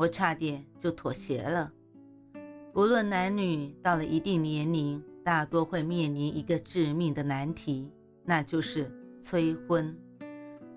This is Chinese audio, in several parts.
我差点就妥协了。不论男女，到了一定年龄，大多会面临一个致命的难题，那就是催婚。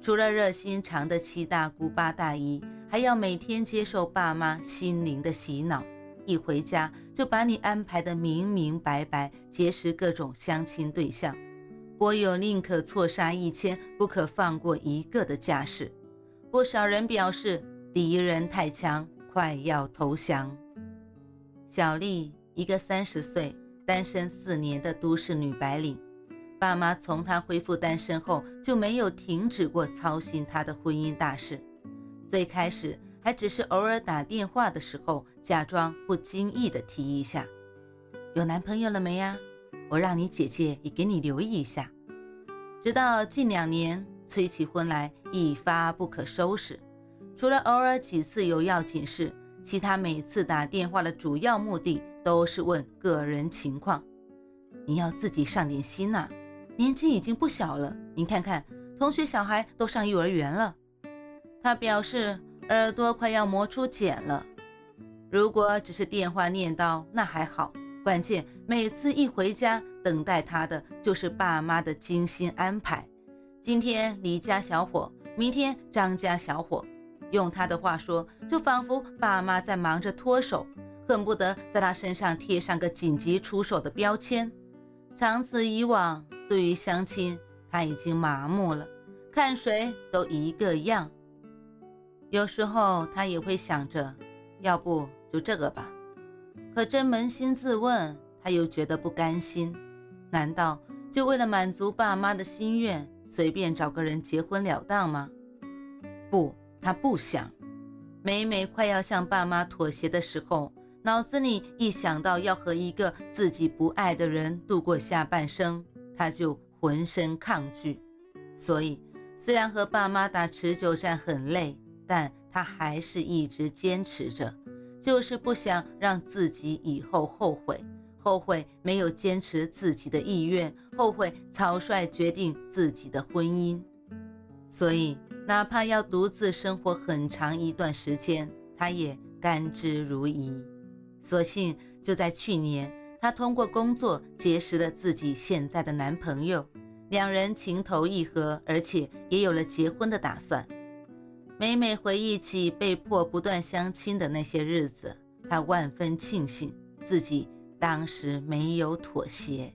除了热心肠的七大姑八大姨，还要每天接受爸妈心灵的洗脑，一回家就把你安排的明明白白，结识各种相亲对象，我有宁可错杀一千，不可放过一个的架势。不少人表示敌人太强，快要投降。小丽，一个三十岁、单身四年的都市女白领，爸妈从她恢复单身后就没有停止过操心她的婚姻大事。最开始还只是偶尔打电话的时候，假装不经意的提一下：“有男朋友了没呀？我让你姐姐也给你留意一下。”直到近两年。催起婚来一发不可收拾，除了偶尔几次有要紧事，其他每次打电话的主要目的都是问个人情况。你要自己上点心呐，年纪已经不小了，您看看同学小孩都上幼儿园了。他表示耳朵快要磨出茧了。如果只是电话念叨那还好，关键每次一回家，等待他的就是爸妈的精心安排。今天李家小伙，明天张家小伙，用他的话说，就仿佛爸妈在忙着脱手，恨不得在他身上贴上个紧急出手的标签。长此以往，对于相亲他已经麻木了，看谁都一个样。有时候他也会想着，要不就这个吧。可真扪心自问，他又觉得不甘心。难道就为了满足爸妈的心愿？随便找个人结婚了当吗？不，他不想。每每快要向爸妈妥协的时候，脑子里一想到要和一个自己不爱的人度过下半生，他就浑身抗拒。所以，虽然和爸妈打持久战很累，但他还是一直坚持着，就是不想让自己以后后悔。后悔没有坚持自己的意愿，后悔草率决定自己的婚姻，所以哪怕要独自生活很长一段时间，他也甘之如饴。所幸就在去年，她通过工作结识了自己现在的男朋友，两人情投意合，而且也有了结婚的打算。每每回忆起被迫不断相亲的那些日子，她万分庆幸自己。当时没有妥协。